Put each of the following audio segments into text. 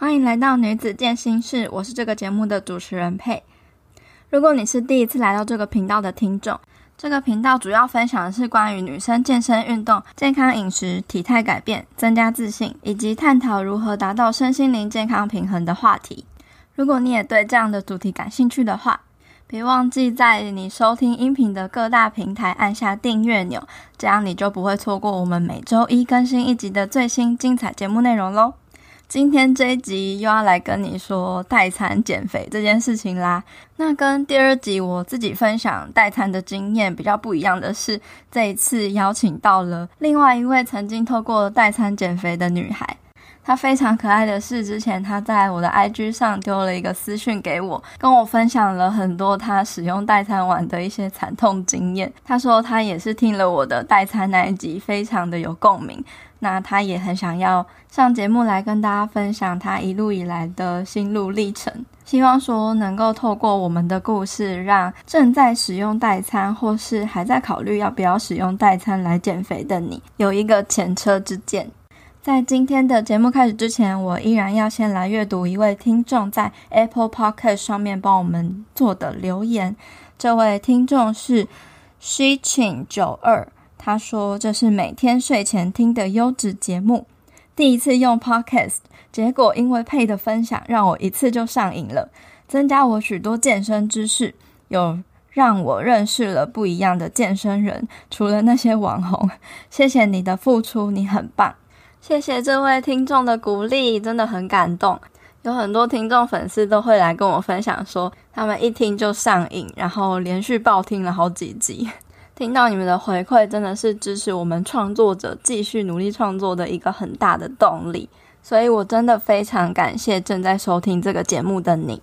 欢迎来到女子健心室，我是这个节目的主持人佩。如果你是第一次来到这个频道的听众，这个频道主要分享的是关于女生健身运动、健康饮食、体态改变、增加自信，以及探讨如何达到身心灵健康平衡的话题。如果你也对这样的主题感兴趣的话，别忘记在你收听音频的各大平台按下订阅钮，这样你就不会错过我们每周一更新一集的最新精彩节目内容喽。今天这一集又要来跟你说代餐减肥这件事情啦。那跟第二集我自己分享代餐的经验比较不一样的是，这一次邀请到了另外一位曾经透过代餐减肥的女孩。她非常可爱的是，之前她在我的 IG 上丢了一个私讯给我，跟我分享了很多她使用代餐完的一些惨痛经验。她说她也是听了我的代餐那一集，非常的有共鸣。那他也很想要上节目来跟大家分享他一路以来的心路历程，希望说能够透过我们的故事，让正在使用代餐或是还在考虑要不要使用代餐来减肥的你，有一个前车之鉴。在今天的节目开始之前，我依然要先来阅读一位听众在 Apple Podcast 上面帮我们做的留言。这位听众是 Shichin 九二，他说这是每天睡前听的优质节目，第一次用 Podcast，结果因为配的分享让我一次就上瘾了，增加我许多健身知识，有让我认识了不一样的健身人，除了那些网红。谢谢你的付出，你很棒。谢谢这位听众的鼓励，真的很感动。有很多听众粉丝都会来跟我分享说，他们一听就上瘾，然后连续爆听了好几集。听到你们的回馈，真的是支持我们创作者继续努力创作的一个很大的动力。所以我真的非常感谢正在收听这个节目的你。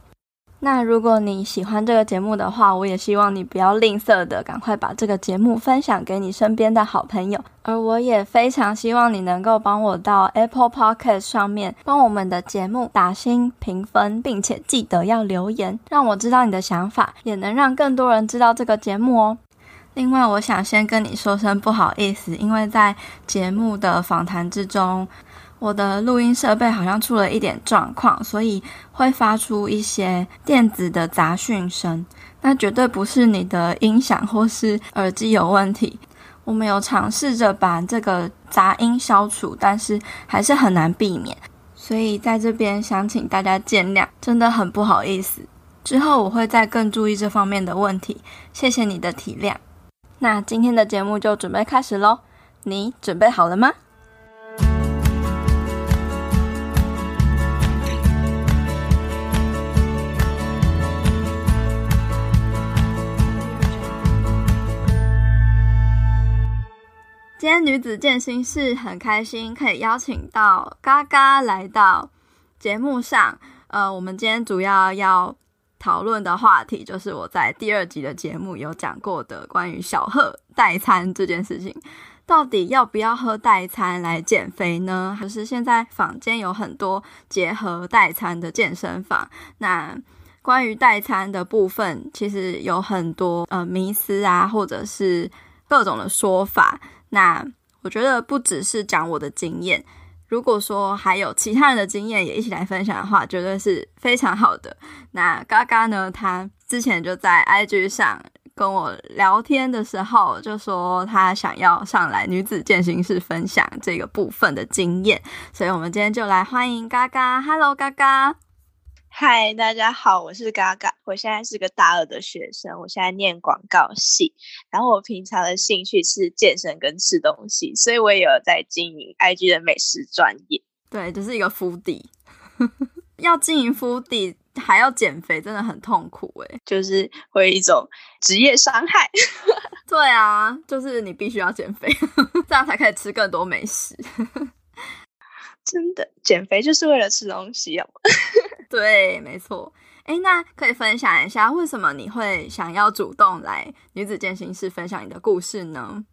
那如果你喜欢这个节目的话，我也希望你不要吝啬的，赶快把这个节目分享给你身边的好朋友。而我也非常希望你能够帮我到 Apple Podcast 上面帮我们的节目打星评分，并且记得要留言，让我知道你的想法，也能让更多人知道这个节目哦。另外，我想先跟你说声不好意思，因为在节目的访谈之中，我的录音设备好像出了一点状况，所以会发出一些电子的杂讯声。那绝对不是你的音响或是耳机有问题。我们有尝试着把这个杂音消除，但是还是很难避免。所以在这边想请大家见谅，真的很不好意思。之后我会再更注意这方面的问题。谢谢你的体谅。那今天的节目就准备开始喽，你准备好了吗？今天女子健心室很开心，可以邀请到嘎嘎来到节目上。呃，我们今天主要要讨论的话题就是我在第二集的节目有讲过的关于小贺代餐这件事情，到底要不要喝代餐来减肥呢？还是现在坊间有很多结合代餐的健身房？那关于代餐的部分，其实有很多呃迷思啊，或者是各种的说法。那我觉得不只是讲我的经验，如果说还有其他人的经验也一起来分享的话，绝对是非常好的。那嘎嘎呢，他之前就在 IG 上跟我聊天的时候，就说他想要上来女子健行室分享这个部分的经验，所以我们今天就来欢迎嘎嘎。Hello，嘎嘎。嗨，大家好，我是嘎嘎。我现在是个大二的学生，我现在念广告系。然后我平常的兴趣是健身跟吃东西，所以我也有在经营 IG 的美食专业。对，就是一个 foodie。要经营 foodie 还要减肥，真的很痛苦诶，就是会一种职业伤害。对啊，就是你必须要减肥，这样才可以吃更多美食。真的，减肥就是为了吃东西哦。对，没错。诶，那可以分享一下，为什么你会想要主动来女子健心室分享你的故事呢？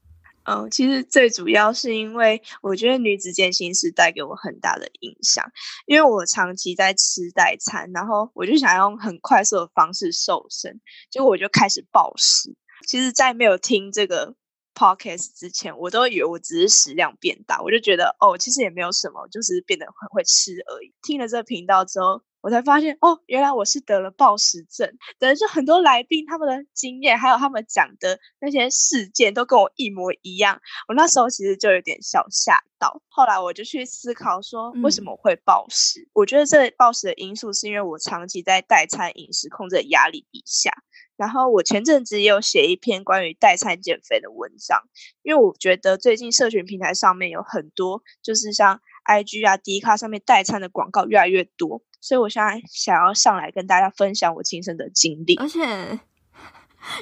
嗯，其实最主要是因为我觉得女子健心室带给我很大的影响，因为我长期在吃代餐，然后我就想用很快速的方式瘦身，结果我就开始暴食。其实，在没有听这个 podcast 之前，我都以为我只是食量变大，我就觉得哦，其实也没有什么，就是变得很会吃而已。听了这个频道之后，我才发现哦，原来我是得了暴食症。等于是很多来宾他们的经验，还有他们讲的那些事件，都跟我一模一样。我那时候其实就有点小吓到。后来我就去思考说，为什么会暴食？嗯、我觉得这暴食的因素是因为我长期在代餐饮食控制的压力底下。然后我前阵子也有写一篇关于代餐减肥的文章，因为我觉得最近社群平台上面有很多，就是像 IG 啊、D 卡上面代餐的广告越来越多。所以，我现在想要上来跟大家分享我亲身的经历。而且，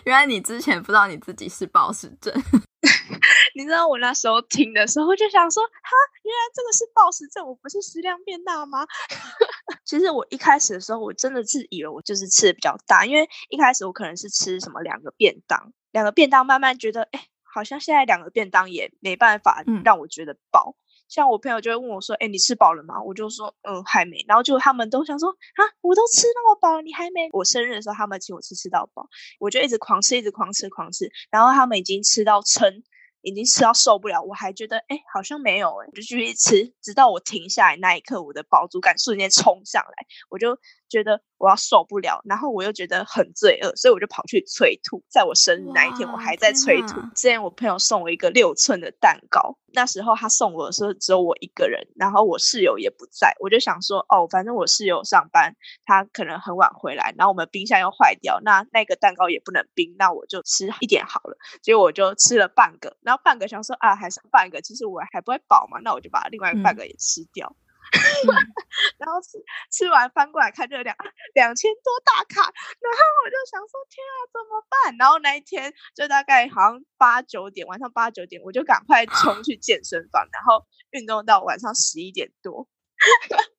原来你之前不知道你自己是暴食症。你知道我那时候听的时候，就想说，哈，原来这个是暴食症，我不是食量变大吗？其实我一开始的时候，我真的是以为我就是吃的比较大，因为一开始我可能是吃什么两个便当，两个便当，慢慢觉得，哎，好像现在两个便当也没办法让我觉得饱。嗯像我朋友就会问我说：“哎，你吃饱了吗？”我就说：“嗯，还没。”然后就他们都想说：“啊，我都吃那么饱，你还没？”我生日的时候，他们请我吃吃到饱，我就一直狂吃，一直狂吃，狂吃。然后他们已经吃到撑。已经吃到受不了，我还觉得哎，好像没有哎，我就继续吃，直到我停下来那一刻，我的饱足感瞬间冲上来，我就觉得我要受不了，然后我又觉得很罪恶，所以我就跑去催吐。在我生日那一天，我还在催吐。之前我朋友送我一个六寸的蛋糕，那时候他送我的时候只有我一个人，然后我室友也不在，我就想说哦，反正我室友上班，他可能很晚回来，然后我们冰箱又坏掉，那那个蛋糕也不能冰，那我就吃一点好了。结果我就吃了半个，然后半个想说啊，还剩半个，其实我还不会饱嘛，那我就把另外半个也吃掉。嗯、然后吃吃完翻过来看，就两两千多大卡，然后我就想说天啊，怎么办？然后那一天就大概好像八九点，晚上八九点，我就赶快冲去健身房，然后运动到晚上十一点多。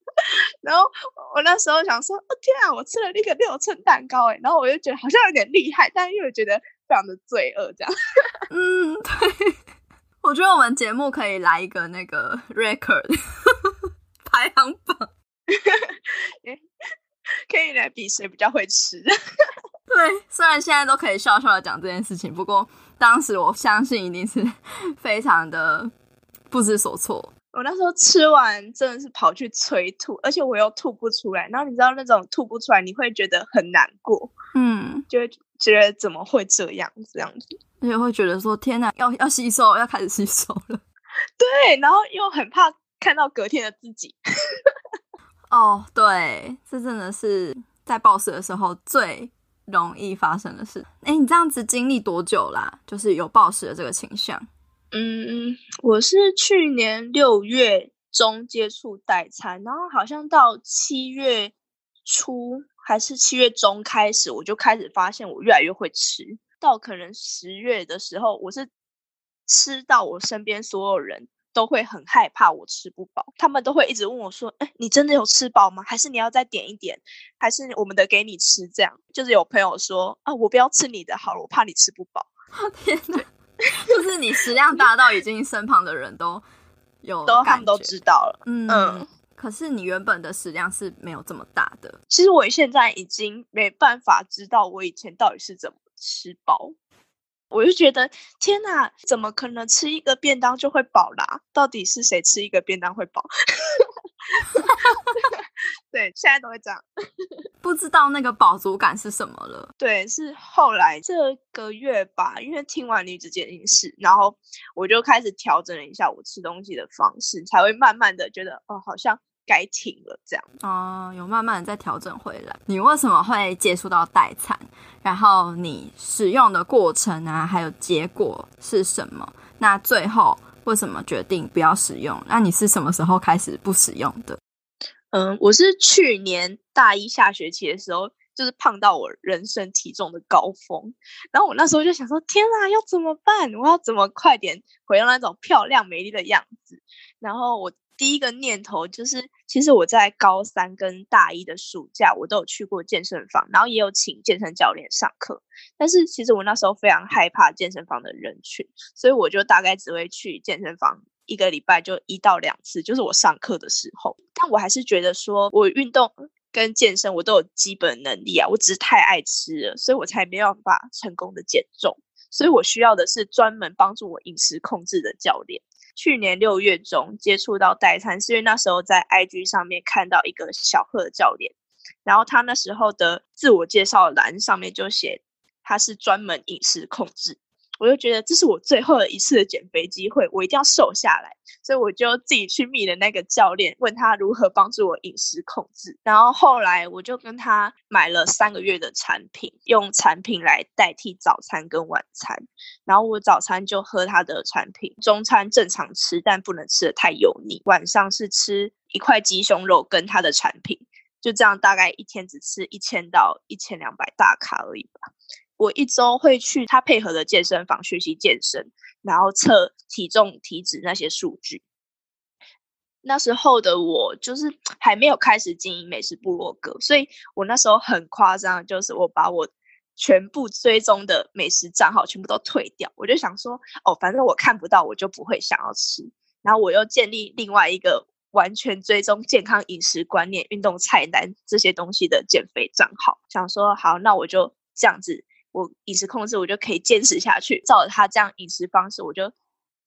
然后我那时候想说，哦天啊，我吃了那个六寸蛋糕哎，然后我就觉得好像有点厉害，但又觉得非常的罪恶这样。嗯，对，我觉得我们节目可以来一个那个 record 排行榜，可以来比谁比较会吃。对，虽然现在都可以笑笑的讲这件事情，不过当时我相信一定是 非常的不知所措。我那时候吃完真的是跑去催吐，而且我又吐不出来。然后你知道那种吐不出来，你会觉得很难过，嗯，就会觉得怎么会这样这样子，而且会觉得说天哪，要要吸收，要开始吸收了。对，然后又很怕看到隔天的自己。哦，对，这真的是在暴食的时候最容易发生的事。哎，你这样子经历多久啦？就是有暴食的这个倾向。嗯，我是去年六月中接触代餐，然后好像到七月初还是七月中开始，我就开始发现我越来越会吃。到可能十月的时候，我是吃到我身边所有人都会很害怕我吃不饱，他们都会一直问我说：“哎，你真的有吃饱吗？还是你要再点一点？还是我们的给你吃？”这样就是有朋友说：“啊，我不要吃你的好了，我怕你吃不饱。”天哪！就是你食量大到已经身旁的人都有都他们都知道了，嗯，嗯，可是你原本的食量是没有这么大的。其实我现在已经没办法知道我以前到底是怎么吃饱，我就觉得天哪，怎么可能吃一个便当就会饱啦？到底是谁吃一个便当会饱？对，现在都会这样，不知道那个饱足感是什么了。对，是后来这个月吧，因为听完女子健心室，然后我就开始调整了一下我吃东西的方式，才会慢慢的觉得哦，好像该停了这样。哦，有慢慢的再调整回来。你为什么会接触到代餐？然后你使用的过程啊，还有结果是什么？那最后。为什么决定不要使用？那你是什么时候开始不使用的？嗯，我是去年大一下学期的时候，就是胖到我人生体重的高峰，然后我那时候就想说：天啊，要怎么办？我要怎么快点回到那种漂亮美丽的样子？然后我。第一个念头就是，其实我在高三跟大一的暑假，我都有去过健身房，然后也有请健身教练上课。但是其实我那时候非常害怕健身房的人群，所以我就大概只会去健身房一个礼拜就一到两次，就是我上课的时候。但我还是觉得说，我运动跟健身我都有基本能力啊，我只是太爱吃了，所以我才没有办法成功的减重。所以我需要的是专门帮助我饮食控制的教练。去年六月中接触到代餐，是因为那时候在 IG 上面看到一个小贺教练，然后他那时候的自我介绍栏上面就写他是专门饮食控制。我就觉得这是我最后的一次的减肥机会，我一定要瘦下来，所以我就自己去密了那个教练，问他如何帮助我饮食控制。然后后来我就跟他买了三个月的产品，用产品来代替早餐跟晚餐。然后我早餐就喝他的产品，中餐正常吃，但不能吃的太油腻。晚上是吃一块鸡胸肉跟他的产品，就这样大概一天只吃一千到一千两百大卡而已吧。我一周会去他配合的健身房学习健身，然后测体重、体脂那些数据。那时候的我就是 还没有开始经营美食部落格，所以我那时候很夸张，就是我把我全部追踪的美食账号全部都退掉。我就想说，哦，反正我看不到，我就不会想要吃。然后我又建立另外一个完全追踪健康饮食观念、运动菜单这些东西的减肥账号，想说好，那我就这样子。我饮食控制，我就可以坚持下去。照着他这样饮食方式，我就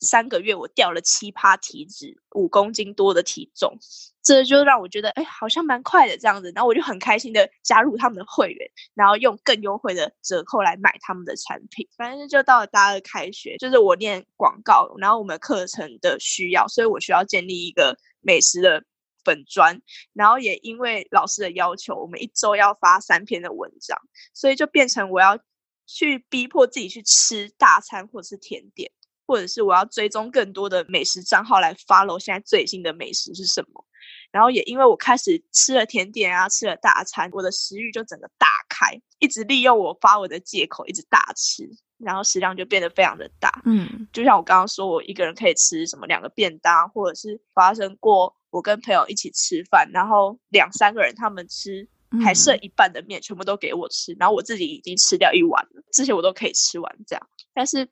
三个月我掉了七趴体脂，五公斤多的体重，这就让我觉得，哎，好像蛮快的这样子。然后我就很开心的加入他们的会员，然后用更优惠的折扣来买他们的产品。反正就到了大二开学，就是我念广告，然后我们课程的需要，所以我需要建立一个美食的粉专。然后也因为老师的要求，我们一周要发三篇的文章，所以就变成我要。去逼迫自己去吃大餐，或者是甜点，或者是我要追踪更多的美食账号来 follow 现在最新的美食是什么。然后也因为我开始吃了甜点啊，吃了大餐，我的食欲就整个打开，一直利用我发我的借口一直大吃，然后食量就变得非常的大。嗯，就像我刚刚说，我一个人可以吃什么两个便当，或者是发生过我跟朋友一起吃饭，然后两三个人他们吃。还剩一半的面，全部都给我吃，然后我自己已经吃掉一碗了，这些我都可以吃完这样。但是，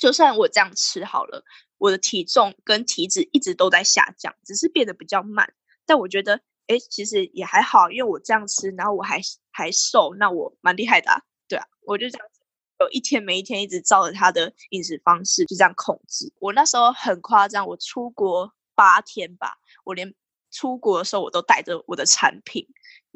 就算我这样吃好了，我的体重跟体脂一直都在下降，只是变得比较慢。但我觉得，哎，其实也还好，因为我这样吃，然后我还还瘦，那我蛮厉害的啊。对啊，我就这样子，有一天没一天一直照着他的饮食方式就这样控制。我那时候很夸张，我出国八天吧，我连出国的时候我都带着我的产品。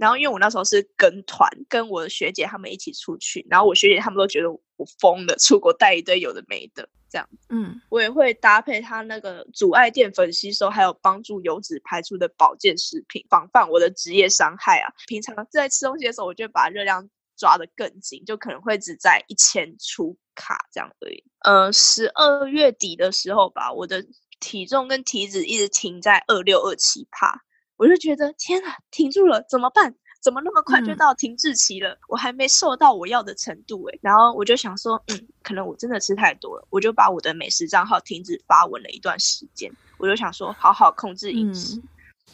然后，因为我那时候是跟团，跟我的学姐他们一起出去，然后我学姐他们都觉得我疯了，出国带一堆有的没的这样。嗯，我也会搭配他那个阻碍淀粉吸收，还有帮助油脂排出的保健食品，防范我的职业伤害啊。平常在吃东西的时候，我就把热量抓得更紧，就可能会只在一千出卡这样而已。呃，十二月底的时候吧，我的体重跟体脂一直停在二六二七趴。我就觉得天啊，停住了，怎么办？怎么那么快就到停滞期了？嗯、我还没瘦到我要的程度诶。然后我就想说，嗯，可能我真的吃太多了。我就把我的美食账号停止发文了一段时间。我就想说，好好控制饮食。嗯、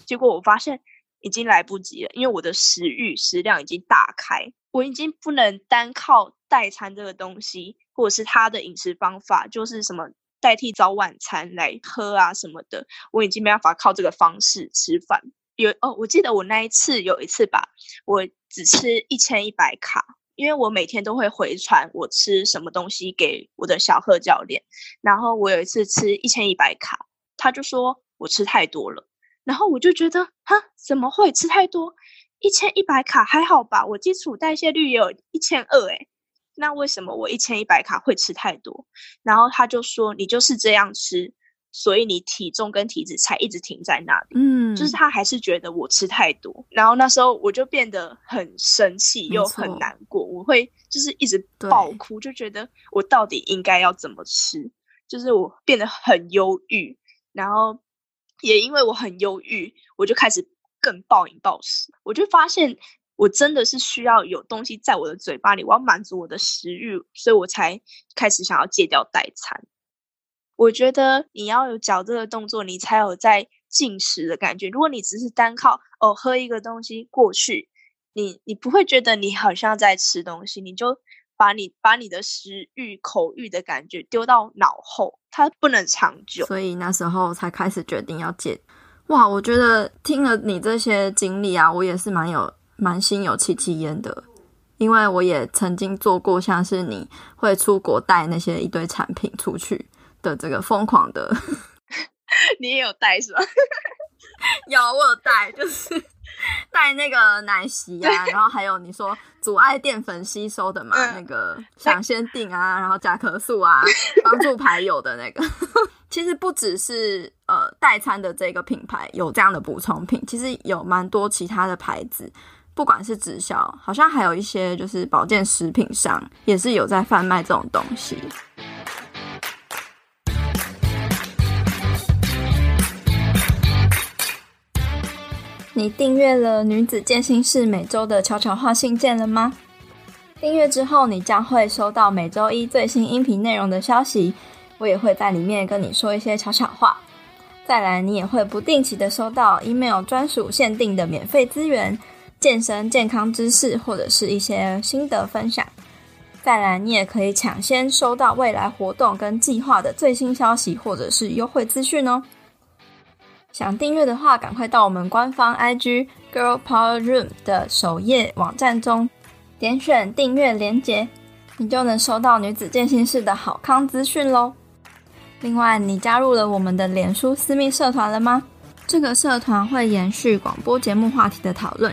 结果我发现已经来不及了，因为我的食欲食量已经大开，我已经不能单靠代餐这个东西，或者是他的饮食方法，就是什么。代替早晚餐来喝啊什么的，我已经没办法靠这个方式吃饭。有哦，我记得我那一次有一次吧，我只吃一千一百卡，因为我每天都会回传我吃什么东西给我的小贺教练。然后我有一次吃一千一百卡，他就说我吃太多了。然后我就觉得，哈，怎么会吃太多？一千一百卡还好吧，我基础代谢率也有一千二诶。那为什么我一千一百卡会吃太多？然后他就说，你就是这样吃，所以你体重跟体脂才一直停在那里。嗯，就是他还是觉得我吃太多。然后那时候我就变得很生气又很难过，我会就是一直爆哭，就觉得我到底应该要怎么吃？就是我变得很忧郁，然后也因为我很忧郁，我就开始更暴饮暴食，我就发现。我真的是需要有东西在我的嘴巴里，我要满足我的食欲，所以我才开始想要戒掉代餐。我觉得你要有嚼这个动作，你才有在进食的感觉。如果你只是单靠哦喝一个东西过去，你你不会觉得你好像在吃东西，你就把你把你的食欲、口欲的感觉丢到脑后，它不能长久。所以那时候才开始决定要戒。哇，我觉得听了你这些经历啊，我也是蛮有。蛮心有戚戚焉的，因为我也曾经做过像是你会出国带那些一堆产品出去的这个疯狂的。你也有带是吧？有，我有带，就是带那个奶昔啊，然后还有你说阻碍淀粉吸收的嘛，嗯、那个想先定啊，然后甲壳素啊，帮助排油的那个。其实不只是呃代餐的这个品牌有这样的补充品，其实有蛮多其他的牌子，不管是直销，好像还有一些就是保健食品商也是有在贩卖这种东西。你订阅了女子健心室每周的悄悄话信件了吗？订阅之后，你将会收到每周一最新音频内容的消息，我也会在里面跟你说一些悄悄话。再来，你也会不定期的收到 email 专属限定的免费资源、健身健康知识或者是一些心得分享。再来，你也可以抢先收到未来活动跟计划的最新消息或者是优惠资讯哦。想订阅的话，赶快到我们官方 IG Girl Power Room 的首页网站中，点选订阅连结，你就能收到女子健心室的好康资讯喽。另外，你加入了我们的脸书私密社团了吗？这个社团会延续广播节目话题的讨论，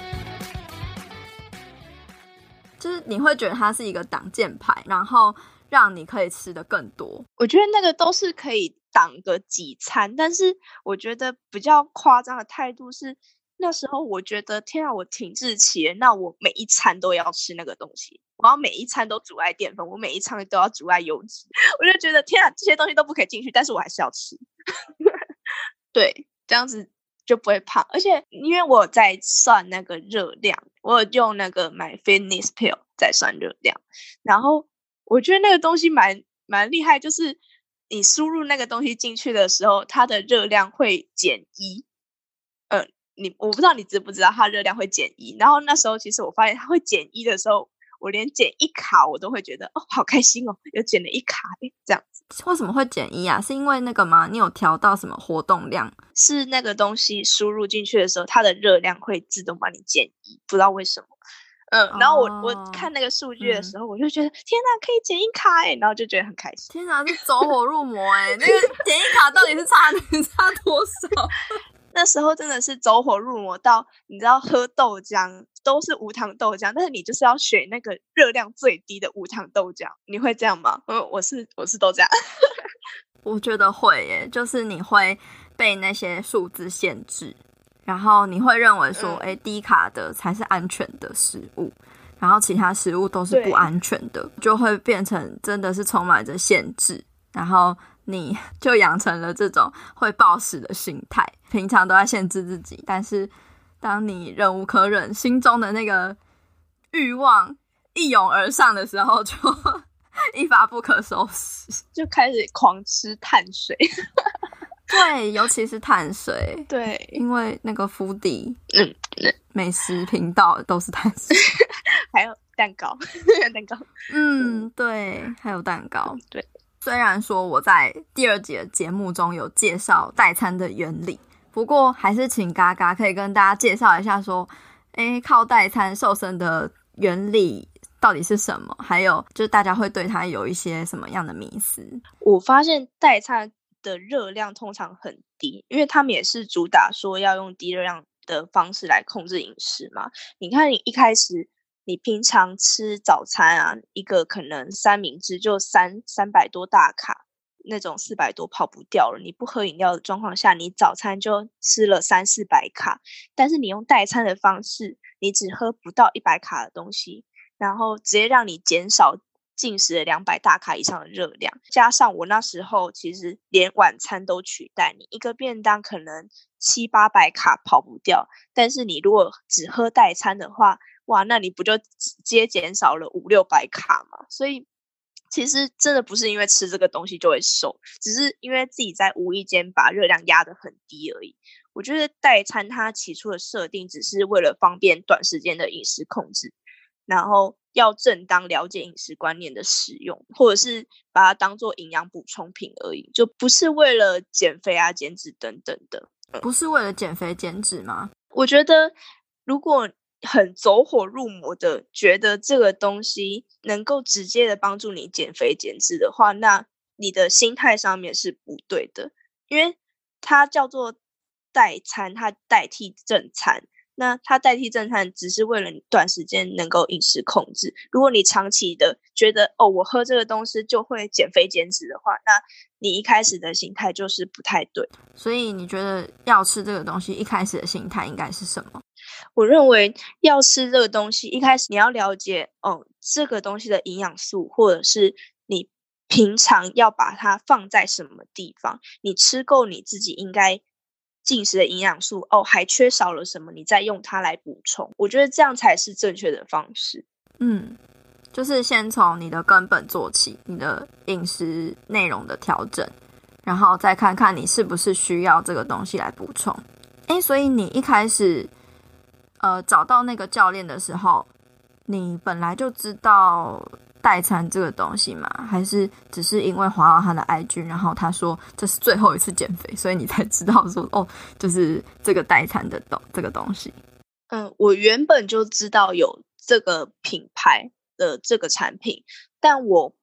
就是你会觉得它是一个挡箭牌，然后让你可以吃的更多。我觉得那个都是可以。挡个几餐，但是我觉得比较夸张的态度是，那时候我觉得天啊，我停滞期，那我每一餐都要吃那个东西，我要每一餐都阻碍淀粉，我每一餐都要阻碍油脂，我就觉得天啊，这些东西都不可以进去，但是我还是要吃。对，这样子就不会胖，而且因为我在算那个热量，我有用那个 MyFitnessPal 在算热量，然后我觉得那个东西蛮蛮厉害，就是。你输入那个东西进去的时候，它的热量会减一。嗯，你我不知道你知不知道它热量会减一。然后那时候其实我发现它会减一的时候，我连减一卡我都会觉得哦，好开心哦，又减了一卡诶，这样子。为什么会减一啊？是因为那个吗？你有调到什么活动量？是那个东西输入进去的时候，它的热量会自动帮你减一，不知道为什么。嗯，然后我、oh, 我看那个数据的时候，嗯、我就觉得天哪，可以减一卡哎，然后就觉得很开心。天哪，是走火入魔哎！那个减一卡到底是差 差多少？那时候真的是走火入魔到，你知道喝豆浆都是无糖豆浆，但是你就是要选那个热量最低的无糖豆浆。你会这样吗？我，我是我是都这样。我觉得会耶，就是你会被那些数字限制。然后你会认为说，哎，低卡的才是安全的食物，然后其他食物都是不安全的，就会变成真的是充满着限制，然后你就养成了这种会暴食的心态，平常都在限制自己，但是当你忍无可忍，心中的那个欲望一涌而上的时候，就 一发不可收拾，就开始狂吃碳水。对，尤其是碳水。对，因为那个 Foodie，嗯，美食频道都是碳水，还有蛋糕，蛋糕。嗯，对，还有蛋糕。对，虽然说我在第二集的节目中有介绍代餐的原理，不过还是请嘎嘎可以跟大家介绍一下，说，诶，靠代餐瘦身的原理到底是什么？还有，就是大家会对它有一些什么样的迷思？我发现代餐。的热量通常很低，因为他们也是主打说要用低热量的方式来控制饮食嘛。你看，你一开始你平常吃早餐啊，一个可能三明治就三三百多大卡，那种四百多跑不掉了。你不喝饮料的状况下，你早餐就吃了三四百卡，但是你用代餐的方式，你只喝不到一百卡的东西，然后直接让你减少。进食的两百大卡以上的热量，加上我那时候其实连晚餐都取代你，一个便当可能七八百卡跑不掉，但是你如果只喝代餐的话，哇，那你不就直接减少了五六百卡嘛？所以其实真的不是因为吃这个东西就会瘦，只是因为自己在无意间把热量压得很低而已。我觉得代餐它起初的设定只是为了方便短时间的饮食控制，然后要正当了解饮食观念的使用，或者是把它当做营养补充品而已，就不是为了减肥啊、减脂等等的。不是为了减肥减脂吗？我觉得如果很走火入魔的觉得这个东西能够直接的帮助你减肥减脂的话，那你的心态上面是不对的，因为它叫做代餐，它代替正餐。那它代替正餐，只是为了你短时间能够饮食控制。如果你长期的觉得哦，我喝这个东西就会减肥减脂的话，那你一开始的心态就是不太对。所以你觉得要吃这个东西，一开始的心态应该是什么？我认为要吃这个东西，一开始你要了解哦，这个东西的营养素，或者是你平常要把它放在什么地方，你吃够你自己应该进食的营养素哦，还缺少了什么，你再用它来补充。我觉得这样才是正确的方式。嗯，就是先从你的根本做起，你的饮食内容的调整，然后再看看你是不是需要这个东西来补充。诶，所以你一开始呃找到那个教练的时候，你本来就知道。代餐这个东西吗？还是只是因为滑到他的 IG，然后他说这是最后一次减肥，所以你才知道说哦，就是这个代餐的东这个东西。嗯，我原本就知道有这个品牌的这个产品，但我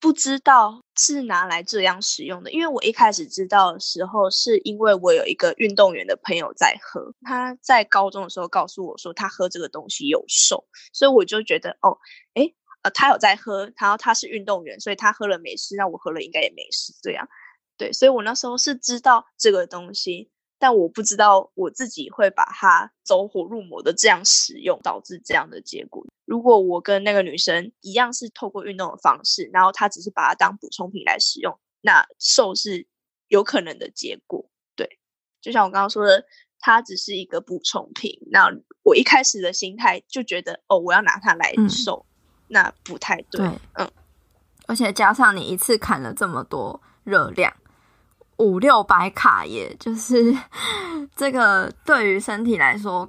不知道是拿来这样使用的。因为我一开始知道的时候，是因为我有一个运动员的朋友在喝，他在高中的时候告诉我说他喝这个东西有瘦，所以我就觉得哦，诶。呃他有在喝，然后他是运动员，所以他喝了没事，那我喝了应该也没事，这样，对，所以我那时候是知道这个东西，但我不知道我自己会把它走火入魔的这样使用，导致这样的结果。如果我跟那个女生一样是透过运动的方式，然后她只是把它当补充品来使用，那瘦是有可能的结果。对，就像我刚刚说的，它只是一个补充品，那我一开始的心态就觉得，哦，我要拿它来瘦。嗯那不太对，对，嗯，而且加上你一次砍了这么多热量，五六百卡耶，就是 这个对于身体来说，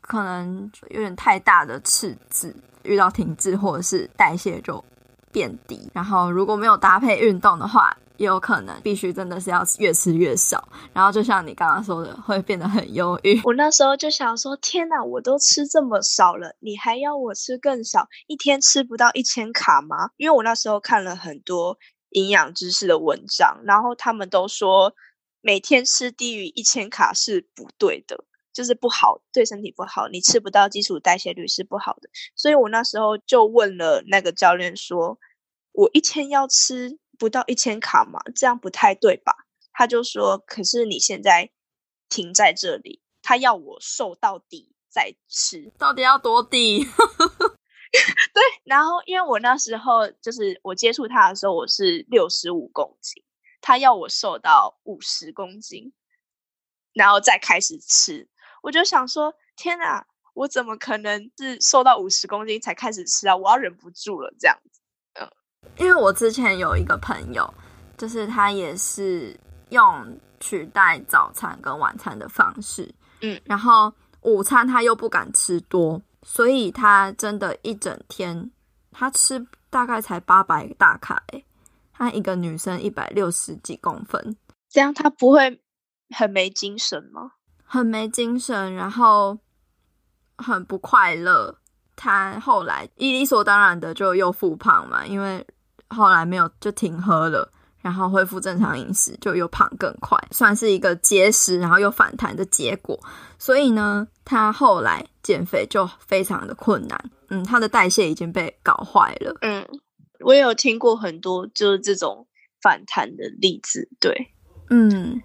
可能有点太大的赤字，遇到停滞或者是代谢就变低，然后如果没有搭配运动的话。也有可能必须真的是要越吃越少，然后就像你刚刚说的，会变得很忧郁。我那时候就想说：天哪，我都吃这么少了，你还要我吃更少？一天吃不到一千卡吗？因为我那时候看了很多营养知识的文章，然后他们都说每天吃低于一千卡是不对的，就是不好，对身体不好。你吃不到基础代谢率是不好的。所以我那时候就问了那个教练说：我一天要吃？不到一千卡嘛，这样不太对吧？他就说：“可是你现在停在这里，他要我瘦到底再吃，到底要多低？” 对，然后因为我那时候就是我接触他的时候，我是六十五公斤，他要我瘦到五十公斤，然后再开始吃。我就想说：“天哪，我怎么可能是瘦到五十公斤才开始吃啊？我要忍不住了，这样子。”因为我之前有一个朋友，就是他也是用取代早餐跟晚餐的方式，嗯，然后午餐他又不敢吃多，所以他真的一整天他吃大概才八百大卡，诶，他一个女生一百六十几公分，这样他不会很没精神吗？很没精神，然后很不快乐。他后来一理所当然的就又复胖嘛，因为。后来没有就停喝了，然后恢复正常饮食，就又胖更快，算是一个节食然后又反弹的结果。所以呢，他后来减肥就非常的困难。嗯，它的代谢已经被搞坏了。嗯，我也有听过很多就是这种反弹的例子。对，嗯，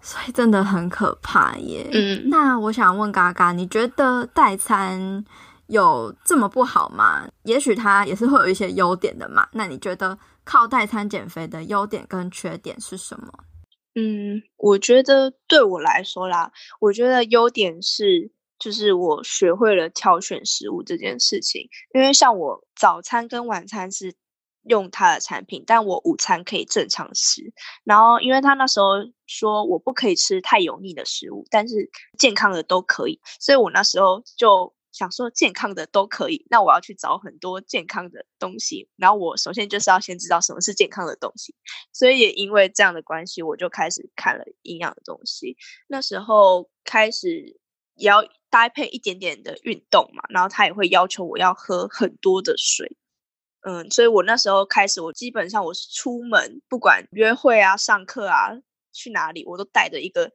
所以真的很可怕耶。嗯，那我想问嘎嘎，你觉得代餐有这么不好吗？也许它也是会有一些优点的嘛。那你觉得靠代餐减肥的优点跟缺点是什么？嗯，我觉得对我来说啦，我觉得优点是就是我学会了挑选食物这件事情。因为像我早餐跟晚餐是用他的产品，但我午餐可以正常吃。然后，因为他那时候说我不可以吃太油腻的食物，但是健康的都可以，所以我那时候就。想说健康的都可以，那我要去找很多健康的东西。然后我首先就是要先知道什么是健康的东西，所以也因为这样的关系，我就开始看了营养的东西。那时候开始也要搭配一点点的运动嘛，然后他也会要求我要喝很多的水。嗯，所以我那时候开始，我基本上我是出门，不管约会啊、上课啊、去哪里，我都带着一个。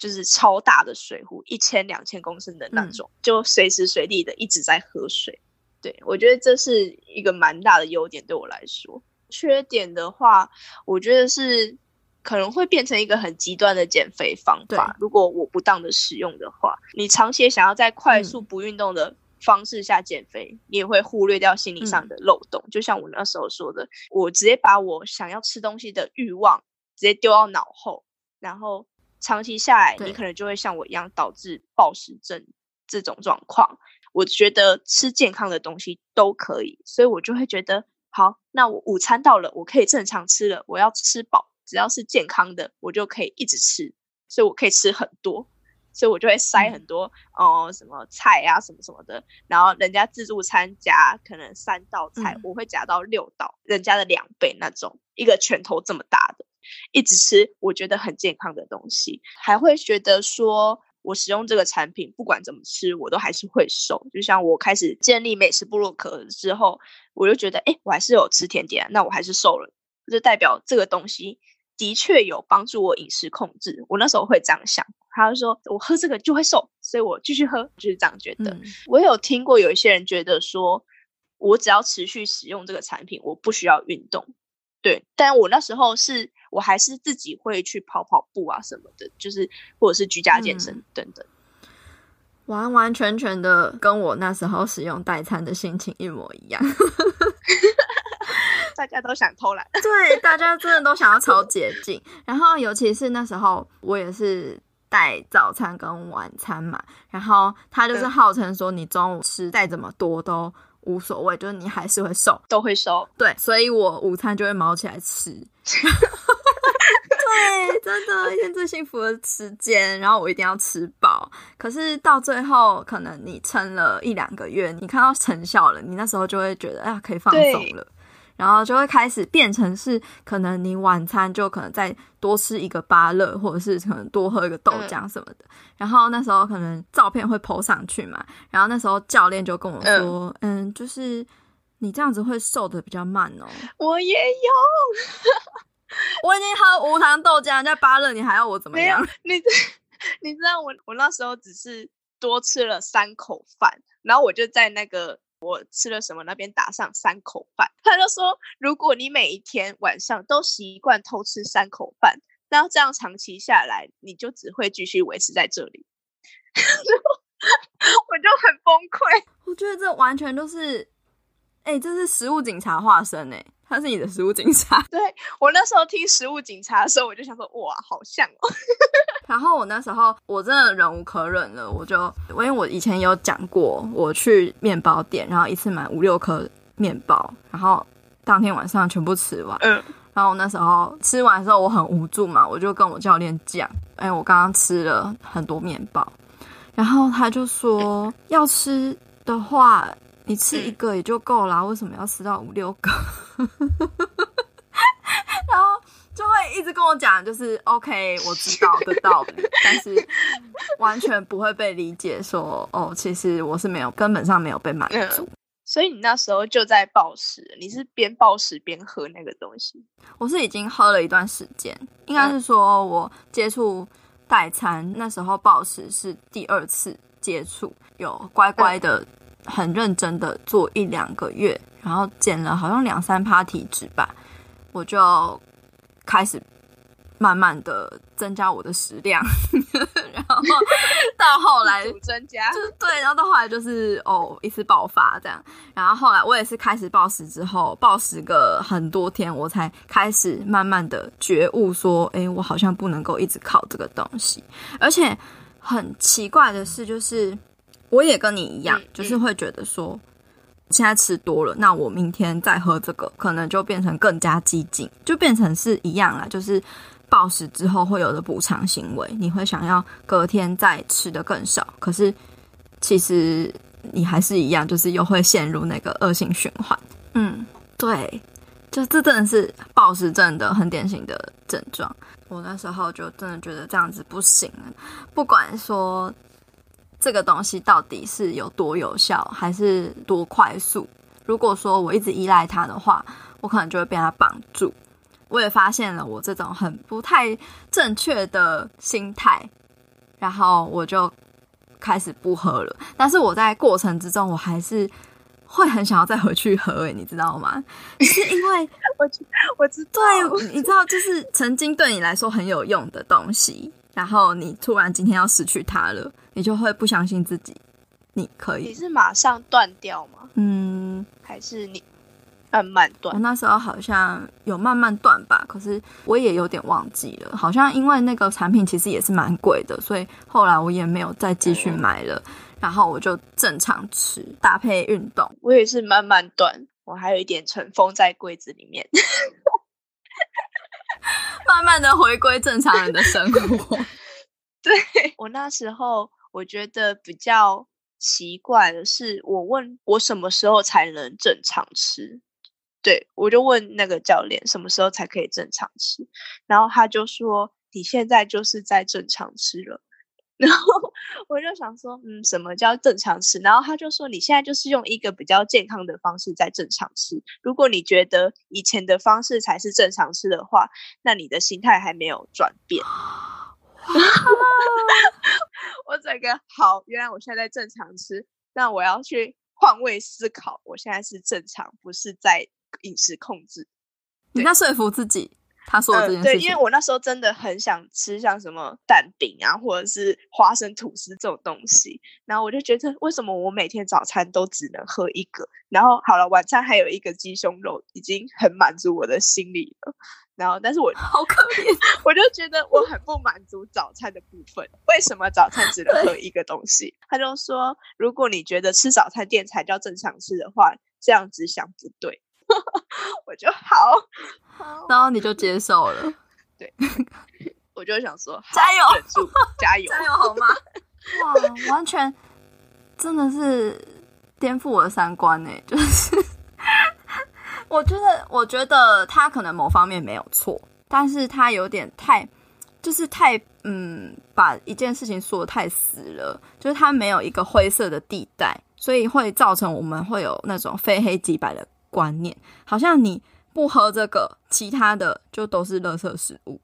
就是超大的水壶，一千两千公升的那种，嗯、就随时随地的一直在喝水。对，我觉得这是一个蛮大的优点，对我来说。缺点的话，我觉得是可能会变成一个很极端的减肥方法。如果我不当的使用的话，你长期想要在快速不运动的方式下减肥，嗯、你也会忽略掉心理上的漏洞。嗯、就像我那时候说的，我直接把我想要吃东西的欲望直接丢到脑后，然后。长期下来，你可能就会像我一样导致暴食症这种状况。我觉得吃健康的东西都可以，所以我就会觉得好，那我午餐到了，我可以正常吃了。我要吃饱，只要是健康的，我就可以一直吃，所以我可以吃很多，所以我就会塞很多哦、嗯呃，什么菜啊，什么什么的。然后人家自助餐夹可能三道菜，嗯、我会夹到六道，人家的两倍那种，一个拳头这么大的。一直吃我觉得很健康的东西，还会觉得说我使用这个产品，不管怎么吃，我都还是会瘦。就像我开始建立美食部落格之后，我就觉得，哎，我还是有吃甜点啊，那我还是瘦了，就代表这个东西的确有帮助我饮食控制。我那时候会这样想，他就说我喝这个就会瘦，所以我继续喝，就是这样觉得。嗯、我有听过有一些人觉得说，我只要持续使用这个产品，我不需要运动。对，但我那时候是。我还是自己会去跑跑步啊什么的，就是或者是居家健身等等，嗯，完完全全的跟我那时候使用代餐的心情一模一样。大家都想偷懒，对，大家真的都想要超捷径。然后尤其是那时候，我也是带早餐跟晚餐嘛，然后他就是号称说，你中午吃再怎么多都无所谓，就是你还是会瘦，都会瘦。对，所以我午餐就会卯起来吃。对，真的，一天最幸福的时间。然后我一定要吃饱。可是到最后，可能你撑了一两个月，你看到成效了，你那时候就会觉得，哎呀，可以放松了。然后就会开始变成是，可能你晚餐就可能再多吃一个芭乐，或者是可能多喝一个豆浆什么的。嗯、然后那时候可能照片会 po 上去嘛。然后那时候教练就跟我说，嗯，嗯，就是你这样子会瘦的比较慢哦。我也有。我已经喝无糖豆浆，加芭乐，你还要我怎么样？你你知道我我那时候只是多吃了三口饭，然后我就在那个我吃了什么那边打上三口饭。他就说，如果你每一天晚上都习惯偷吃三口饭，那这样长期下来，你就只会继续维持在这里。我就很崩溃。我觉得这完全都是，哎、欸，这是食物警察化身哎、欸。他是你的食物警察。对，我那时候听食物警察的时候，我就想说，哇，好像哦。然后我那时候我真的忍无可忍了，我就因为我以前有讲过，我去面包店，然后一次买五六颗面包，然后当天晚上全部吃完。嗯。然后我那时候吃完的时候，我很无助嘛，我就跟我教练讲，哎，我刚刚吃了很多面包，然后他就说，要吃的话。你吃一个也就够了，为什么要吃到五六个？然后就会一直跟我讲，就是 OK，我知道的道理，但是完全不会被理解说。说哦，其实我是没有，根本上没有被满足。嗯，所以你那时候就在暴食，你是边暴食边喝那个东西？我是已经喝了一段时间，应该是说我接触代餐那时候暴食是第二次接触，有乖乖的。嗯很认真的做一两个月，然后减了好像两三趴体脂吧，我就开始慢慢的增加我的食量，然后到后来增加，就是对，然后到后来就是哦一次爆发这样，然后后来我也是开始暴食之后，暴食个很多天，我才开始慢慢的觉悟说，哎，我好像不能够一直靠这个东西，而且很奇怪的是就是。我也跟你一样，嗯、就是会觉得说，现在吃多了，那我明天再喝这个，可能就变成更加激进，就变成是一样啦，就是暴食之后会有的补偿行为，你会想要隔天再吃的更少，可是其实你还是一样，就是又会陷入那个恶性循环。嗯，对，就这真的是暴食症的很典型的症状。我那时候就真的觉得这样子不行，不管说。这个东西到底是有多有效，还是多快速？如果说我一直依赖它的话，我可能就会被它绑住。我也发现了我这种很不太正确的心态，然后我就开始不喝了。但是我在过程之中，我还是会很想要再回去喝，欸，你知道吗？是因为我 我知道，对，你知道，就是曾经对你来说很有用的东西。然后你突然今天要失去它了，你就会不相信自己，你可以。你是马上断掉吗？嗯，还是你慢慢断？我那时候好像有慢慢断吧，可是我也有点忘记了。好像因为那个产品其实也是蛮贵的，所以后来我也没有再继续买了。嗯、然后我就正常吃，搭配运动。我也是慢慢断，我还有一点尘封在柜子里面。慢慢的回归正常人的生活。对，我那时候，我觉得比较奇怪的是，我问我什么时候才能正常吃？对，我就问那个教练什么时候才可以正常吃，然后他就说，你现在就是在正常吃了。然后我就想说，嗯，什么叫正常吃？然后他就说，你现在就是用一个比较健康的方式在正常吃。如果你觉得以前的方式才是正常吃的话，那你的心态还没有转变。我整个好，原来我现在在正常吃，那我要去换位思考，我现在是正常，不是在饮食控制。你在说服自己。他说的这件事情、呃，对，因为我那时候真的很想吃像什么蛋饼啊，或者是花生吐司这种东西，然后我就觉得为什么我每天早餐都只能喝一个，然后好了，晚餐还有一个鸡胸肉，已经很满足我的心理了。然后，但是我 好可怜，我就觉得我很不满足早餐的部分。为什么早餐只能喝一个东西？他就说，如果你觉得吃早餐店才叫正常吃的话，这样子想不对。我就好，好，然后你就接受了。对，我就想说，加油，忍住，加油，加油，好吗？哇，完全真的是颠覆我的三观呢。就是 我觉得，我觉得他可能某方面没有错，但是他有点太，就是太嗯，把一件事情说的太死了，就是他没有一个灰色的地带，所以会造成我们会有那种非黑即白的。观念好像你不喝这个，其他的就都是垃圾食物。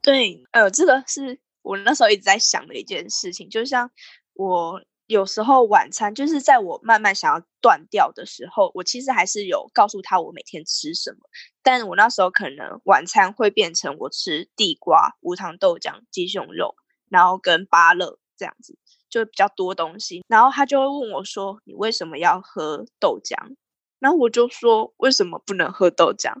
对，呃，这个是我那时候一直在想的一件事情。就像我有时候晚餐，就是在我慢慢想要断掉的时候，我其实还是有告诉他我每天吃什么。但我那时候可能晚餐会变成我吃地瓜、无糖豆浆、鸡胸肉，然后跟芭乐这样子，就比较多东西。然后他就会问我说：“你为什么要喝豆浆？”然后我就说，为什么不能喝豆浆？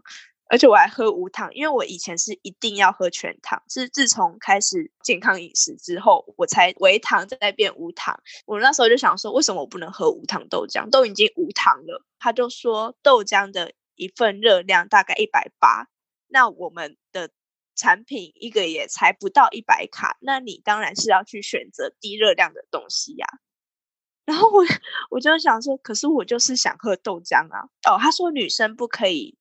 而且我还喝无糖，因为我以前是一定要喝全糖，是自从开始健康饮食之后，我才微糖再变无糖。我那时候就想说，为什么我不能喝无糖豆浆？都已经无糖了。他就说，豆浆的一份热量大概一百八，那我们的产品一个也才不到一百卡，那你当然是要去选择低热量的东西呀、然后我我就想说，可是我就是想喝豆浆啊！哦，他说女生不可以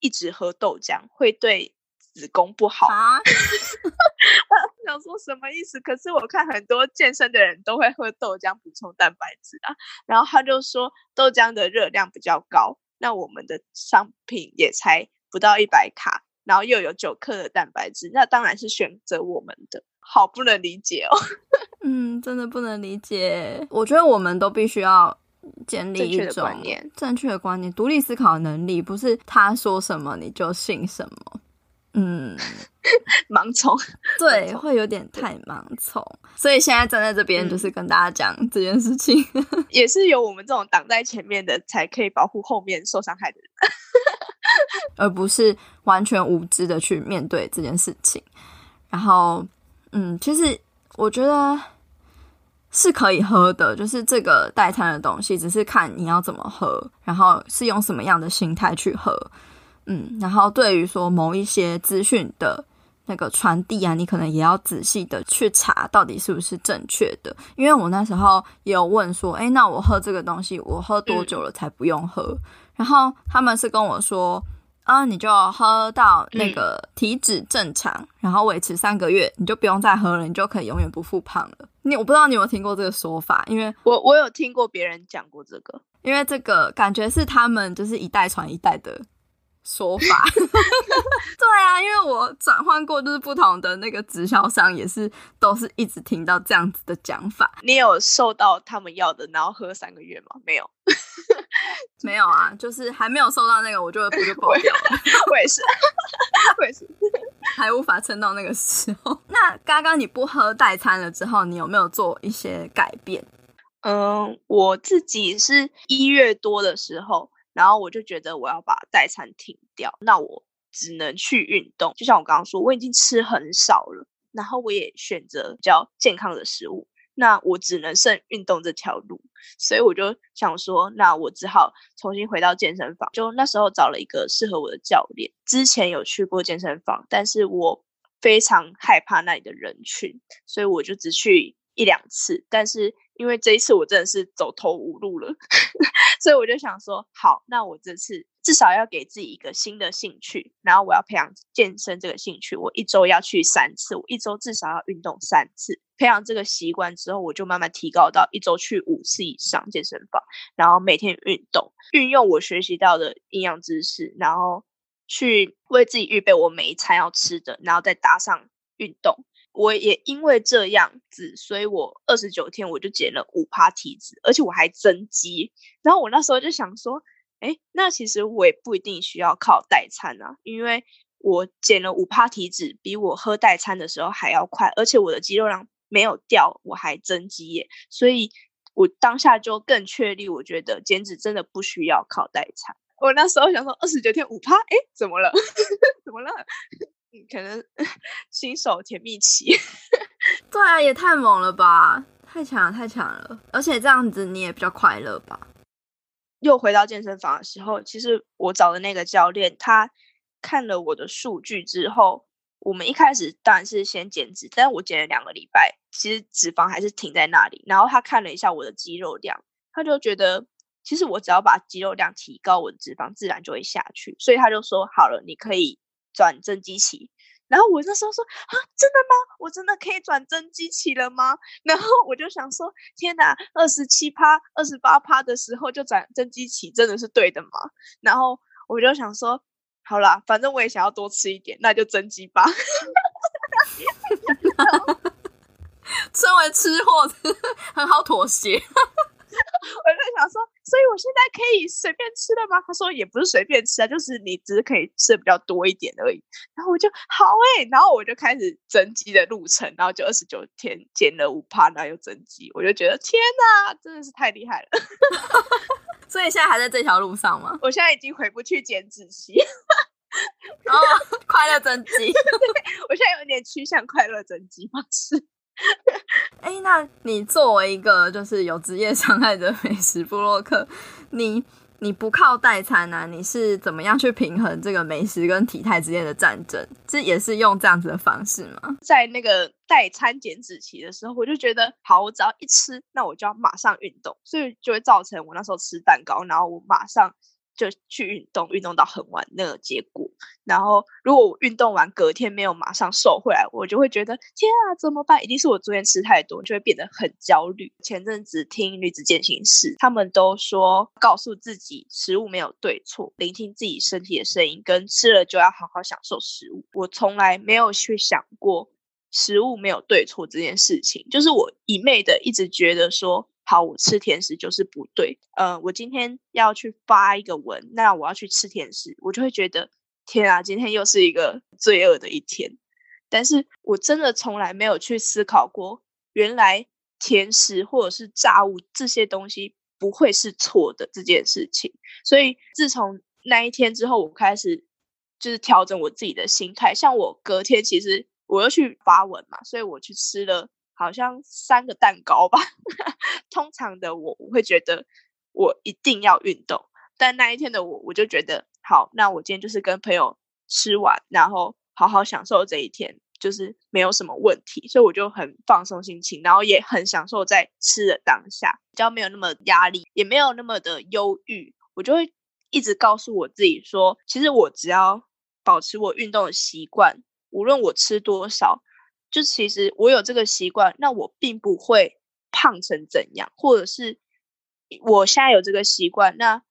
一直喝豆浆，会对子宫不好啊。想说什么意思？可是我看很多健身的人都会喝豆浆补充蛋白质啊。然后他就说豆浆的热量比较高，那我们的商品也才不到一百卡，然后又有九克的蛋白质，那当然是选择我们的。好不能理解哦。嗯，真的不能理解。我觉得我们都必须要建立一种正确的观念，独立思考能力，不是他说什么你就信什么。嗯，盲从，对，会有点太盲从。所以现在站在这边，就是跟大家讲这件事情，嗯、也是有我们这种挡在前面的，才可以保护后面受伤害的人，而不是完全无知的去面对这件事情。然后。嗯，其实我觉得是可以喝的，就是这个代餐的东西，只是看你要怎么喝，然后是用什么样的心态去喝。嗯，然后对于说某一些资讯的那个传递啊，你可能也要仔细的去查到底是不是正确的。因为我那时候也有问说，诶，那我喝这个东西，我喝多久了才不用喝？嗯、然后他们是跟我说。啊，你就喝到那个体脂正常，嗯、然后维持三个月，你就不用再喝了，你就可以永远不复胖了。你我不知道你有没有听过这个说法，因为我我有听过别人讲过这个，因为这个感觉是他们就是一代传一代的说法。对啊，因为我转换过就是不同的那个直销商，也是都是一直听到这样子的讲法。你有受到他们要的，然后喝三个月吗？没有。没有啊，就是还没有收到那个，我就我就爆掉了。我也是，我也是，还无法撑到那个时候。那刚刚你不喝代餐了之后，你有没有做一些改变？嗯，我自己是一月多的时候，然后我就觉得我要把代餐停掉，那我只能去运动。就像我刚刚说，我已经吃很少了，然后我也选择比较健康的食物。那我只能剩运动这条路，所以我就想说，那我只好重新回到健身房。就那时候找了一个适合我的教练。之前有去过健身房，但是我非常害怕那里的人群，所以我就只去一两次。但是因为这一次我真的是走投无路了，所以我就想说，好，那我这次至少要给自己一个新的兴趣，然后我要培养健身这个兴趣。我一周要去三次，我一周至少要运动三次。培养这个习惯之后，我就慢慢提高到一周去五次以上健身房，然后每天运动，运用我学习到的营养知识，然后去为自己预备我每一餐要吃的，然后再搭上运动。我也因为这样子，所以我二十九天我就减了五趴体脂，而且我还增肌。然后我那时候就想说，哎，那其实我也不一定需要靠代餐啊，因为我减了五趴体脂，比我喝代餐的时候还要快，而且我的肌肉量。没有掉，我还增肌耶，所以我当下就更确立，我觉得减脂真的不需要靠代餐。我那时候想说二十九天五趴，哎，怎么了？怎么了？可能 新手甜蜜期。对啊，也太猛了吧！太强了，太强了！而且这样子你也比较快乐吧？又回到健身房的时候，其实我找的那个教练，他看了我的数据之后。我们一开始当然是先减脂，但是我减了两个礼拜，其实脂肪还是停在那里。然后他看了一下我的肌肉量，他就觉得其实我只要把肌肉量提高，我的脂肪自然就会下去。所以他就说好了，你可以转增肌期。然后我那时候说啊，真的吗？我真的可以转增肌期了吗？然后 我就想说，天哪，二十七趴、二十八趴的时候就转增肌期，真的是对的吗？然后我就想说。好啦，反正我也想要多吃一点，那就增肌吧。身为吃货，很好妥协。我就想说，所以我现在可以随便吃了吗？他说也不是随便吃啊，就是你只是可以吃的比较多一点而已。然后我就好哎、欸，然后我就开始增肌的路程，然后就二十九天减了五趴，然后又增肌，我就觉得天哪，真的是太厉害了。所以现在还在这条路上吗？我现在已经回不去减脂期，然后 快乐增肌。我现在有点趋向快乐增肌方式。哎、那你作为一个就是有职业伤害的美食部落客，你你不靠代餐呢、啊？你是怎么样去平衡这个美食跟体态之间的战争？这也是用这样子的方式吗？在那个代餐减脂期的时候，我就觉得好，我只要一吃，那我就要马上运动，所以就会造成我那时候吃蛋糕，然后我马上。就去运动，运动到很晚那个结果。然后，如果我运动完隔天没有马上瘦回来，我就会觉得天啊，怎么办？一定是我昨天吃太多，就会变得很焦虑。前阵子听女子健行室，他们都说告诉自己食物没有对错，聆听自己身体的声音，跟吃了就要好好享受食物。我从来没有去想过食物没有对错这件事情，就是我一昧的一直觉得说。好，我吃甜食就是不对。呃，我今天要去发一个文，那我要去吃甜食，我就会觉得天啊，今天又是一个罪恶的一天。但是我真的从来没有去思考过，原来甜食或者是炸物这些东西不会是错的这件事情。所以自从那一天之后，我开始就是调整我自己的心态。像我隔天其实我又去发文嘛，所以我去吃了。好像三个蛋糕吧。通常的我，我会觉得我一定要运动，但那一天的我，我就觉得好，那我今天就是跟朋友吃完，然后好好享受这一天，就是没有什么问题，所以我就很放松心情，然后也很享受在吃的当下，比较没有那么压力，也没有那么的忧郁，我就会一直告诉我自己说，其实我只要保持我运动的习惯，无论我吃多少。就其实我有这个习惯，那我并不会胖成怎样，或者是我现在有这个习惯，那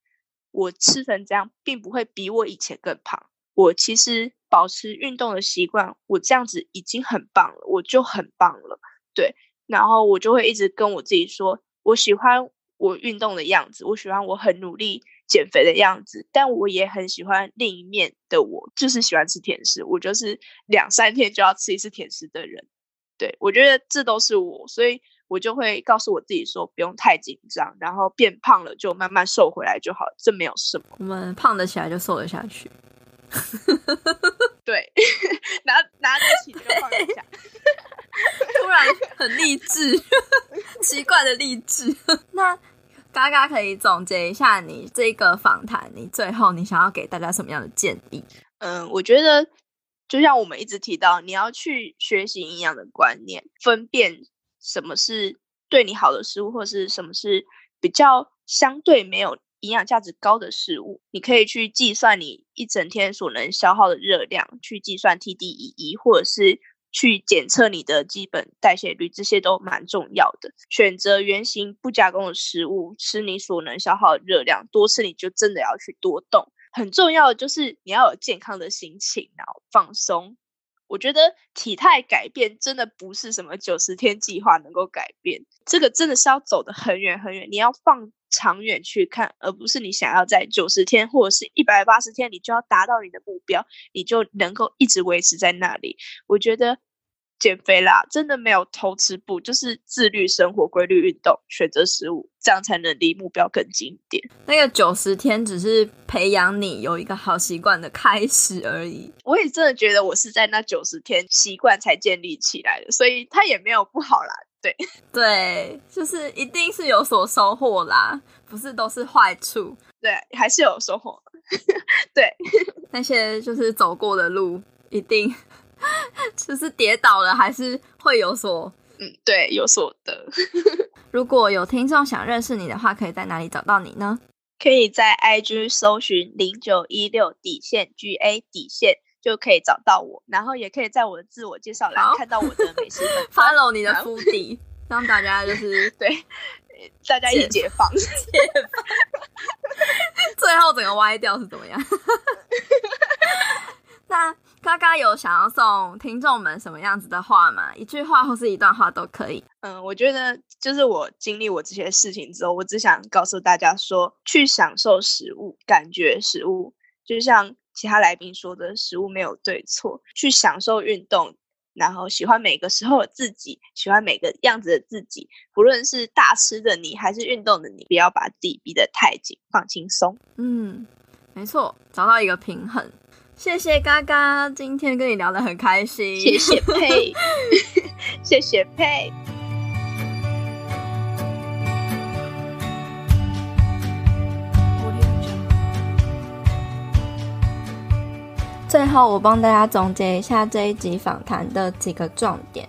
我吃成这样，并不会比我以前更胖。我其实保持运动的习惯，我这样子已经很棒了，我就很棒了。对，然后我就会一直跟我自己说，我喜欢我运动的样子，我喜欢我很努力。减肥的样子，但我也很喜欢另一面的我，就是喜欢吃甜食。我就是两三天就要吃一次甜食的人。对，我觉得这都是我，所以我就会告诉我自己说，不用太紧张，然后变胖了就慢慢瘦回来就好，这没有什么。我们胖得起来就瘦得下去。对，拿拿得起就放得下。突然很励志，奇怪的励志。那。嘎嘎可以总结一下你这个访谈，你最后你想要给大家什么样的建议？嗯，我觉得就像我们一直提到，你要去学习营养的观念，分辨什么是对你好的食物，或者是什么是比较相对没有营养价值高的食物。你可以去计算你一整天所能消耗的热量，去计算 TDEE，或者是。去检测你的基本代谢率，这些都蛮重要的。选择原型不加工的食物，吃你所能消耗的热量，多吃你就真的要去多动。很重要的就是你要有健康的心情，然后放松。我觉得体态改变真的不是什么九十天计划能够改变，这个真的是要走得很远很远，你要放长远去看，而不是你想要在九十天或者是一百八十天，你就要达到你的目标，你就能够一直维持在那里。我觉得减肥啦，真的没有偷吃不，就是自律生活、规律运动、选择食物，这样才能离目标更近一点。那个九十天只是培养你有一个好习惯的开始而已。我也真的觉得我是在那九十天习惯才建立起来的，所以它也没有不好啦。对 对，就是一定是有所收获啦，不是都是坏处。对，还是有收获。对，那些就是走过的路，一定 就是跌倒了，还是会有所嗯，对，有所得。如果有听众想认识你的话，可以在哪里找到你呢？可以在 IG 搜寻零九一六底线 GA 底线。就可以找到我，然后也可以在我的自我介绍栏看到我的美食，follow 你的府邸，让大家就是对大家一起解放，解放，最后整个歪掉是怎么样？那嘎嘎有想要送听众们什么样子的话吗？一句话或是一段话都可以。嗯，我觉得就是我经历我这些事情之后，我只想告诉大家说，去享受食物，感觉食物，就像。其他来宾说的食物没有对错，去享受运动，然后喜欢每个时候的自己，喜欢每个样子的自己。不论是大吃的你，还是运动的你，不要把自己逼得太紧，放轻松。嗯，没错，找到一个平衡。谢谢嘎嘎，今天跟你聊得很开心。谢谢佩，谢谢佩。最后，我帮大家总结一下这一集访谈的几个重点。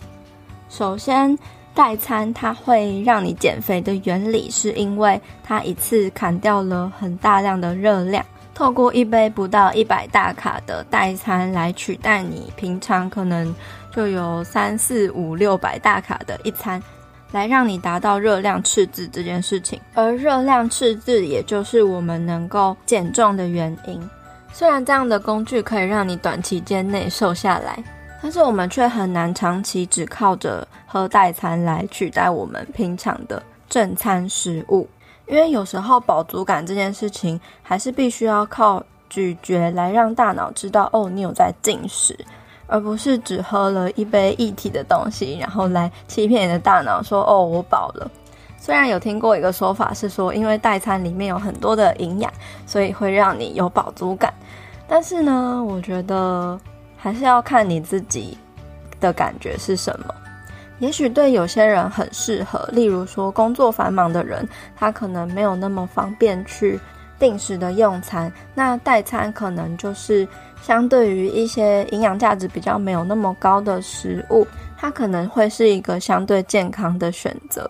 首先，代餐它会让你减肥的原理，是因为它一次砍掉了很大量的热量，透过一杯不到一百大卡的代餐来取代你平常可能就有三四五六百大卡的一餐，来让你达到热量赤字这件事情。而热量赤字，也就是我们能够减重的原因。虽然这样的工具可以让你短期间内瘦下来，但是我们却很难长期只靠着喝代餐来取代我们平常的正餐食物。因为有时候饱足感这件事情，还是必须要靠咀嚼来让大脑知道哦，你有在进食，而不是只喝了一杯液体的东西，然后来欺骗你的大脑说哦，我饱了。虽然有听过一个说法是说，因为代餐里面有很多的营养，所以会让你有饱足感。但是呢，我觉得还是要看你自己的感觉是什么。也许对有些人很适合，例如说工作繁忙的人，他可能没有那么方便去定时的用餐，那代餐可能就是相对于一些营养价值比较没有那么高的食物，它可能会是一个相对健康的选择。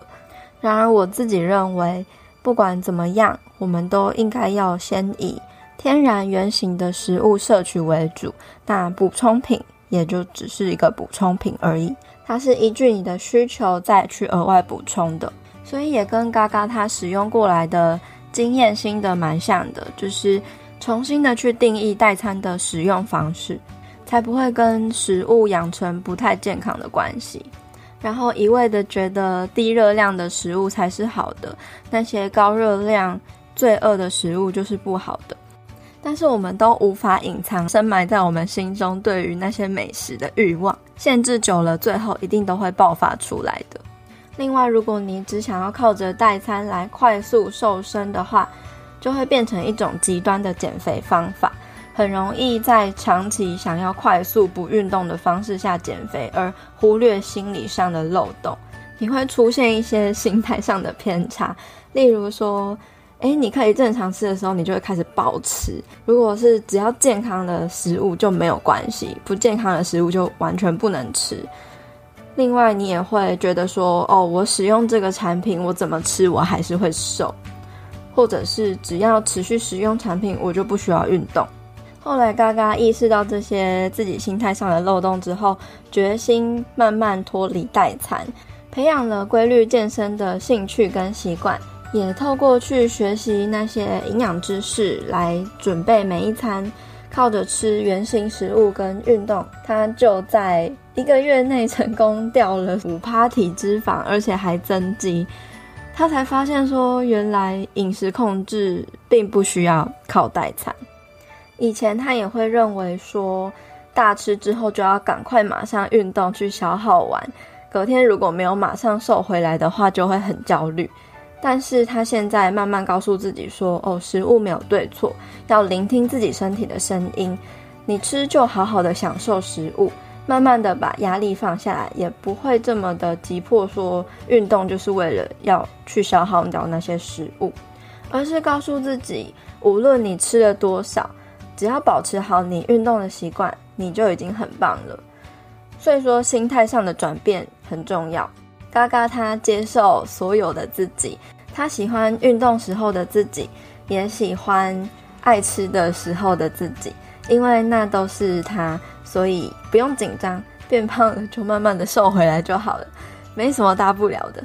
然而，我自己认为，不管怎么样，我们都应该要先以天然原型的食物摄取为主，那补充品也就只是一个补充品而已。它是依据你的需求再去额外补充的，所以也跟嘎嘎他使用过来的经验心得蛮像的，就是重新的去定义代餐的使用方式，才不会跟食物养成不太健康的关系。然后一味的觉得低热量的食物才是好的，那些高热量、罪恶的食物就是不好的。但是我们都无法隐藏深埋在我们心中对于那些美食的欲望，限制久了，最后一定都会爆发出来的。另外，如果你只想要靠着代餐来快速瘦身的话，就会变成一种极端的减肥方法，很容易在长期想要快速不运动的方式下减肥，而忽略心理上的漏洞。你会出现一些心态上的偏差，例如说，诶，你可以正常吃的时候，你就会开始暴吃。如果是只要健康的食物就没有关系，不健康的食物就完全不能吃。另外，你也会觉得说，哦，我使用这个产品，我怎么吃我还是会瘦，或者是只要持续使用产品，我就不需要运动。后来，嘎嘎意识到这些自己心态上的漏洞之后，决心慢慢脱离代餐，培养了规律健身的兴趣跟习惯。也透过去学习那些营养知识来准备每一餐，靠着吃原型食物跟运动，他就在一个月内成功掉了 五趴体脂肪，而且还增肌。他才发现说，原来饮食控制并不需要靠代餐。以前他也会认为说，大吃之后就要赶快马上运动去消耗完，隔天如果没有马上瘦回来的话，就会很焦虑。但是他现在慢慢告诉自己说：“哦，食物没有对错，要聆听自己身体的声音。你吃就好好的享受食物，慢慢的把压力放下来，也不会这么的急迫，说运动就是为了要去消耗掉那些食物，而是告诉自己，无论你吃了多少，只要保持好你运动的习惯，你就已经很棒了。所以说，心态上的转变很重要。”嘎嘎，他接受所有的自己，他喜欢运动时候的自己，也喜欢爱吃的时候的自己，因为那都是他，所以不用紧张，变胖了就慢慢的瘦回来就好了，没什么大不了的。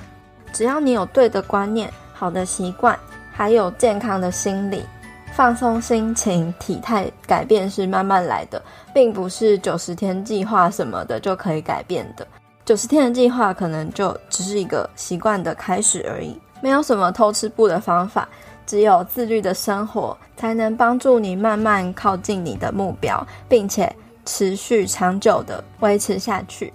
只要你有对的观念、好的习惯，还有健康的心理，放松心情，体态改变是慢慢来的，并不是九十天计划什么的就可以改变的。九十天的计划可能就只是一个习惯的开始而已，没有什么偷吃步的方法，只有自律的生活才能帮助你慢慢靠近你的目标，并且持续长久的维持下去。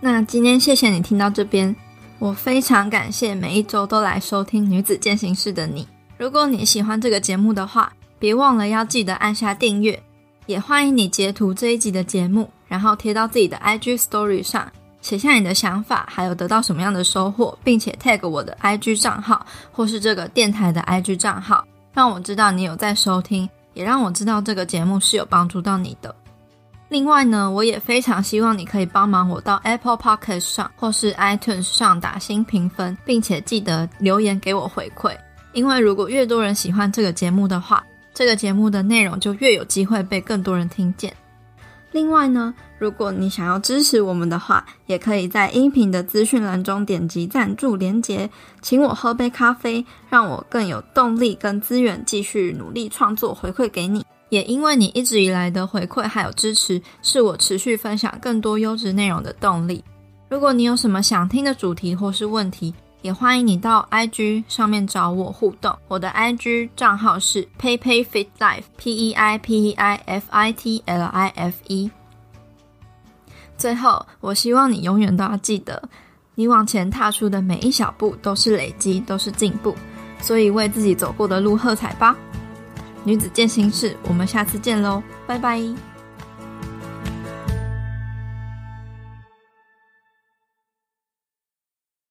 那今天谢谢你听到这边，我非常感谢每一周都来收听《女子践行室》的你。如果你喜欢这个节目的话，别忘了要记得按下订阅，也欢迎你截图这一集的节目，然后贴到自己的 IG Story 上。写下你的想法，还有得到什么样的收获，并且 tag 我的 IG 账号或是这个电台的 IG 账号，让我知道你有在收听，也让我知道这个节目是有帮助到你的。另外呢，我也非常希望你可以帮忙我到 Apple Podcast 上或是 iTunes 上打新评分，并且记得留言给我回馈，因为如果越多人喜欢这个节目的话，这个节目的内容就越有机会被更多人听见。另外呢，如果你想要支持我们的话，也可以在音频的资讯栏中点击赞助连结，请我喝杯咖啡，让我更有动力跟资源继续努力创作，回馈给你。也因为你一直以来的回馈还有支持，是我持续分享更多优质内容的动力。如果你有什么想听的主题或是问题，也欢迎你到 IG 上面找我互动，我的 IG 账号是 peipeiFitLife，P E I P E I F I T L I F E。最后，我希望你永远都要记得，你往前踏出的每一小步都是累积，都是进步，所以为自己走过的路喝彩吧。女子健心室，我们下次见喽，拜拜。